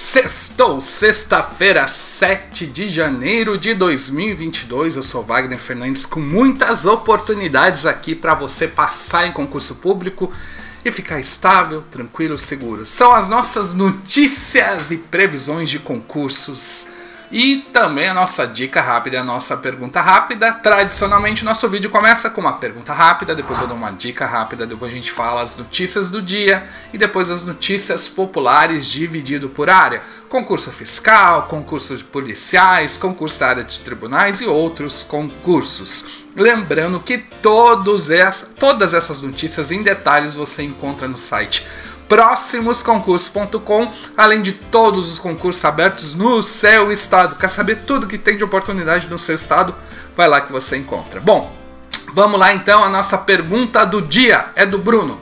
Sextou, sexta-feira, 7 de janeiro de 2022. Eu sou Wagner Fernandes com muitas oportunidades aqui para você passar em concurso público e ficar estável, tranquilo, seguro. São as nossas notícias e previsões de concursos e também a nossa dica rápida, a nossa pergunta rápida. Tradicionalmente, nosso vídeo começa com uma pergunta rápida, depois eu dou uma dica rápida, depois a gente fala as notícias do dia e depois as notícias populares dividido por área. Concurso fiscal, concurso de policiais, concurso da área de tribunais e outros concursos. Lembrando que todos essa, todas essas notícias em detalhes você encontra no site próximosconcursos.com, além de todos os concursos abertos no seu estado. Quer saber tudo que tem de oportunidade no seu estado? Vai lá que você encontra. Bom, vamos lá então, a nossa pergunta do dia é do Bruno.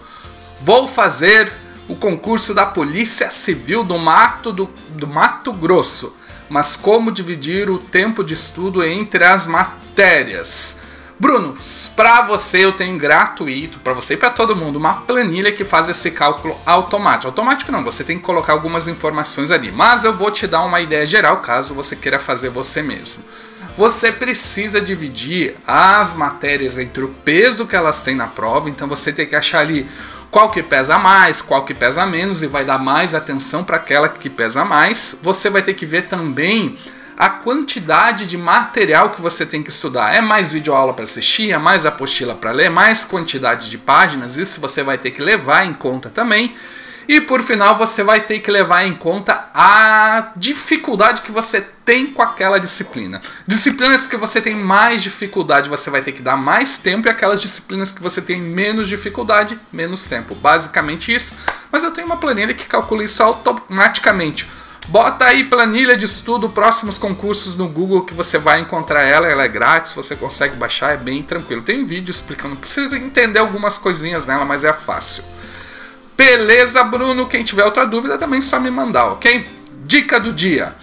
Vou fazer o concurso da Polícia Civil do Mato, do, do Mato Grosso, mas como dividir o tempo de estudo entre as matérias? Bruno, para você eu tenho gratuito, para você e para todo mundo, uma planilha que faz esse cálculo automático. Automático não, você tem que colocar algumas informações ali, mas eu vou te dar uma ideia geral caso você queira fazer você mesmo. Você precisa dividir as matérias entre o peso que elas têm na prova, então você tem que achar ali qual que pesa mais, qual que pesa menos e vai dar mais atenção para aquela que pesa mais. Você vai ter que ver também a quantidade de material que você tem que estudar. É mais videoaula para assistir, é mais apostila para ler, mais quantidade de páginas, isso você vai ter que levar em conta também. E por final, você vai ter que levar em conta a dificuldade que você tem com aquela disciplina. Disciplinas que você tem mais dificuldade, você vai ter que dar mais tempo, e aquelas disciplinas que você tem menos dificuldade, menos tempo. Basicamente isso. Mas eu tenho uma planilha que calcula isso automaticamente. Bota aí planilha de estudo, próximos concursos no Google que você vai encontrar ela, ela é grátis, você consegue baixar, é bem tranquilo. Tem vídeo explicando, precisa entender algumas coisinhas nela, mas é fácil. Beleza, Bruno? Quem tiver outra dúvida também é só me mandar, ok? Dica do dia.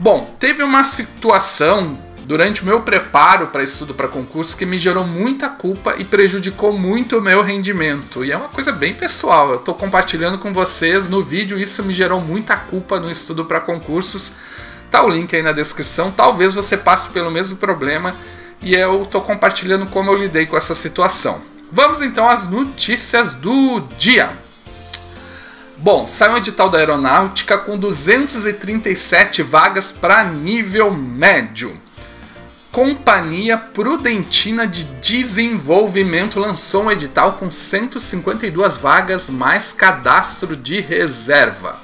Bom, teve uma situação durante o meu preparo para estudo para concurso que me gerou muita culpa e prejudicou muito o meu rendimento. E é uma coisa bem pessoal. Eu estou compartilhando com vocês no vídeo, isso me gerou muita culpa no estudo para concursos. Tá o link aí na descrição. Talvez você passe pelo mesmo problema e eu estou compartilhando como eu lidei com essa situação. Vamos então às notícias do dia. Bom, sai um edital da aeronáutica com 237 vagas para nível médio. Companhia Prudentina de Desenvolvimento lançou um edital com 152 vagas mais cadastro de reserva.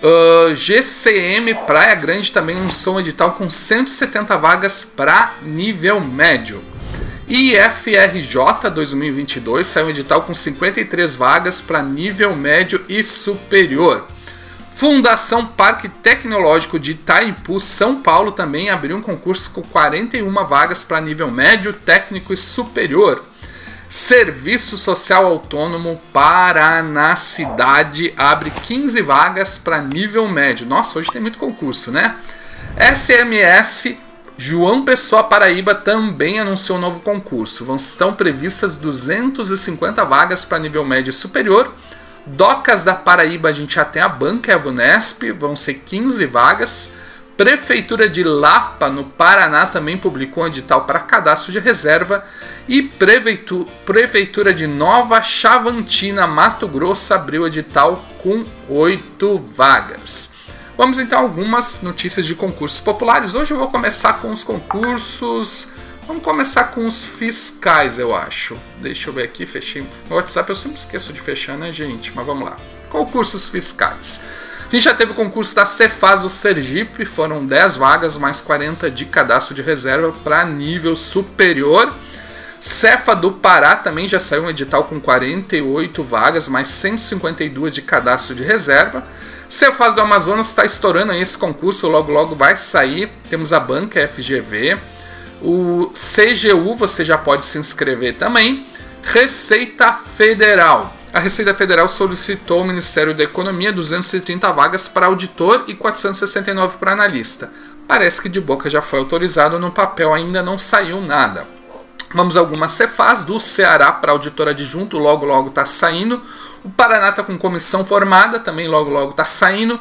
Uh, GCM Praia Grande também lançou um edital com 170 vagas para nível médio. IFRJ 2022 saiu um edital com 53 vagas para nível médio e superior. Fundação Parque Tecnológico de Itaipu, São Paulo, também abriu um concurso com 41 vagas para nível médio, técnico e superior. Serviço Social Autônomo Paraná Cidade abre 15 vagas para nível médio. Nossa, hoje tem muito concurso, né? SMS João Pessoa Paraíba também anunciou um novo concurso. Vão estão previstas 250 vagas para nível médio e superior Docas da Paraíba, a gente já tem a banca Evunesp, vão ser 15 vagas. Prefeitura de Lapa, no Paraná, também publicou um edital para cadastro de reserva. E Prefeitura de Nova Chavantina, Mato Grosso, abriu edital com 8 vagas. Vamos então a algumas notícias de concursos populares. Hoje eu vou começar com os concursos Vamos começar com os fiscais, eu acho. Deixa eu ver aqui, fechei. No WhatsApp eu sempre esqueço de fechar, né, gente? Mas vamos lá. Concursos fiscais. A gente já teve o concurso da Cefaz do Sergipe, foram 10 vagas, mais 40 de cadastro de reserva para nível superior. Cefa do Pará também já saiu um edital com 48 vagas, mais 152 de cadastro de reserva. Cefaz do Amazonas está estourando aí esse concurso, logo logo vai sair. Temos a banca FGV. O CGU você já pode se inscrever também. Receita Federal. A Receita Federal solicitou ao Ministério da Economia 230 vagas para auditor e 469 para analista. Parece que de boca já foi autorizado, no papel ainda não saiu nada. Vamos a algumas Cefaz do Ceará para auditor adjunto, logo logo está saindo. O Paraná está com comissão formada, também logo logo está saindo.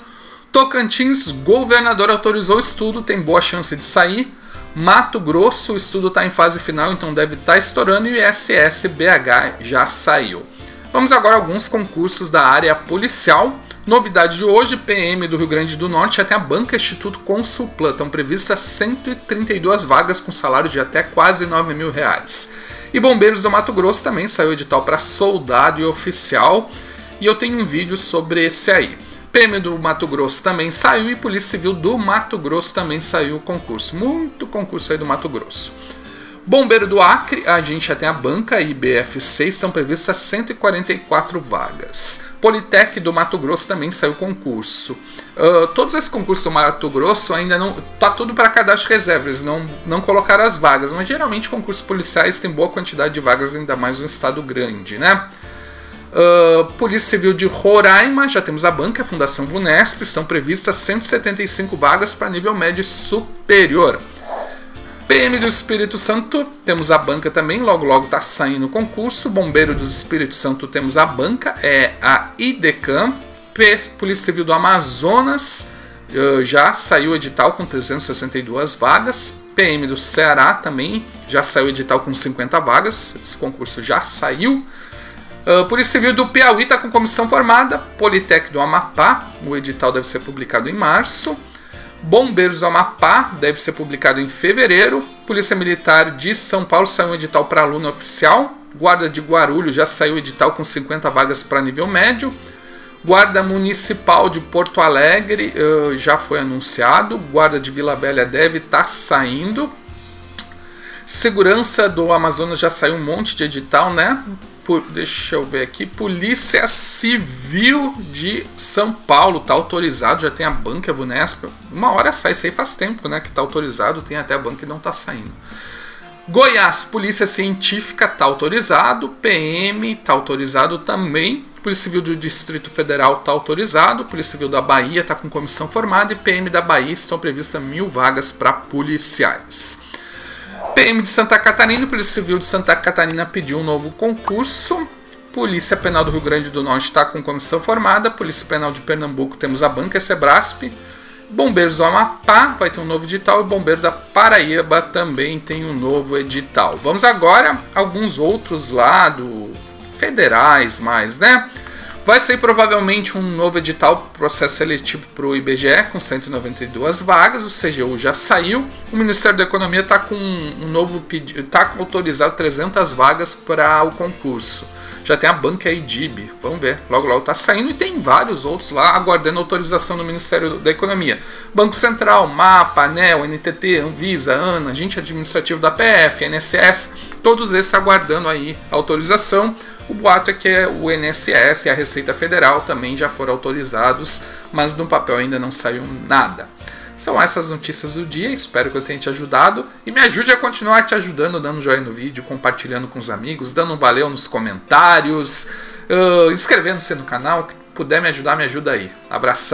Tocantins, governador autorizou o estudo, tem boa chance de sair. Mato Grosso, o estudo está em fase final, então deve estar tá estourando. E o ISS BH já saiu. Vamos agora a alguns concursos da área policial. Novidade de hoje, PM do Rio Grande do Norte até a Banca Instituto Consulplan. Estão previstas 132 vagas com salário de até quase 9 mil reais. E Bombeiros do Mato Grosso também saiu edital para soldado e oficial. E eu tenho um vídeo sobre esse aí. PM do Mato Grosso também saiu e Polícia Civil do Mato Grosso também saiu o concurso. Muito concurso aí do Mato Grosso. Bombeiro do Acre, a gente já tem a banca e BF6, estão previstas 144 vagas. Politec do Mato Grosso também saiu concurso. Uh, todos esses concursos do Mato Grosso ainda não. tá tudo para cadastro reserva, eles não, não colocaram as vagas, mas geralmente concursos policiais tem boa quantidade de vagas, ainda mais um estado grande, né? Uh, Polícia Civil de Roraima, já temos a banca, a Fundação Vunesp, estão previstas 175 vagas para nível médio superior. PM do Espírito Santo, temos a banca também, logo logo está saindo o concurso. Bombeiro do Espírito Santo, temos a banca, é a IDECAM. Polícia Civil do Amazonas, uh, já saiu o edital com 362 vagas. PM do Ceará também já saiu o edital com 50 vagas. Esse concurso já saiu. Uh, Polícia Civil do Piauí está com comissão formada. Politec do Amapá, o edital deve ser publicado em março. Bombeiros do Amapá deve ser publicado em fevereiro. Polícia Militar de São Paulo saiu um edital para aluno oficial. Guarda de Guarulhos já saiu edital com 50 vagas para nível médio. Guarda Municipal de Porto Alegre uh, já foi anunciado. Guarda de Vila Velha deve estar tá saindo. Segurança do Amazonas já saiu um monte de edital, né? Deixa eu ver aqui, Polícia Civil de São Paulo tá autorizado, já tem a banca Vunesp. Uma hora sai, isso aí faz tempo, né, que tá autorizado, tem até a banca e não tá saindo. Goiás, Polícia Científica tá autorizado, PM tá autorizado também, Polícia Civil do Distrito Federal tá autorizado, Polícia Civil da Bahia tá com comissão formada e PM da Bahia estão previstas mil vagas para policiais. PM de Santa Catarina, Polícia Civil de Santa Catarina pediu um novo concurso. Polícia Penal do Rio Grande do Norte está com comissão formada. Polícia Penal de Pernambuco temos a banca Sebrasp. Bombeiros do Amapá vai ter um novo edital e Bombeiro da Paraíba também tem um novo edital. Vamos agora alguns outros lá do federais mais, né? Vai sair provavelmente um novo edital, processo seletivo para o IBGE, com 192 vagas. O CGU já saiu. O Ministério da Economia está com um novo pedido, está autorizado 300 vagas para o concurso. Já tem a banca IDIB, vamos ver, logo logo está saindo e tem vários outros lá aguardando autorização do Ministério da Economia. Banco Central, MAPA, ANEL, NTT, Anvisa, ANA, agente administrativo da PF, NSS, todos esses aguardando aí autorização. O boato é que o INSS e a Receita Federal também já foram autorizados, mas no papel ainda não saiu nada. São essas notícias do dia, espero que eu tenha te ajudado e me ajude a continuar te ajudando, dando joinha no vídeo, compartilhando com os amigos, dando um valeu nos comentários, uh, inscrevendo-se no canal, que puder me ajudar, me ajuda aí. Abração!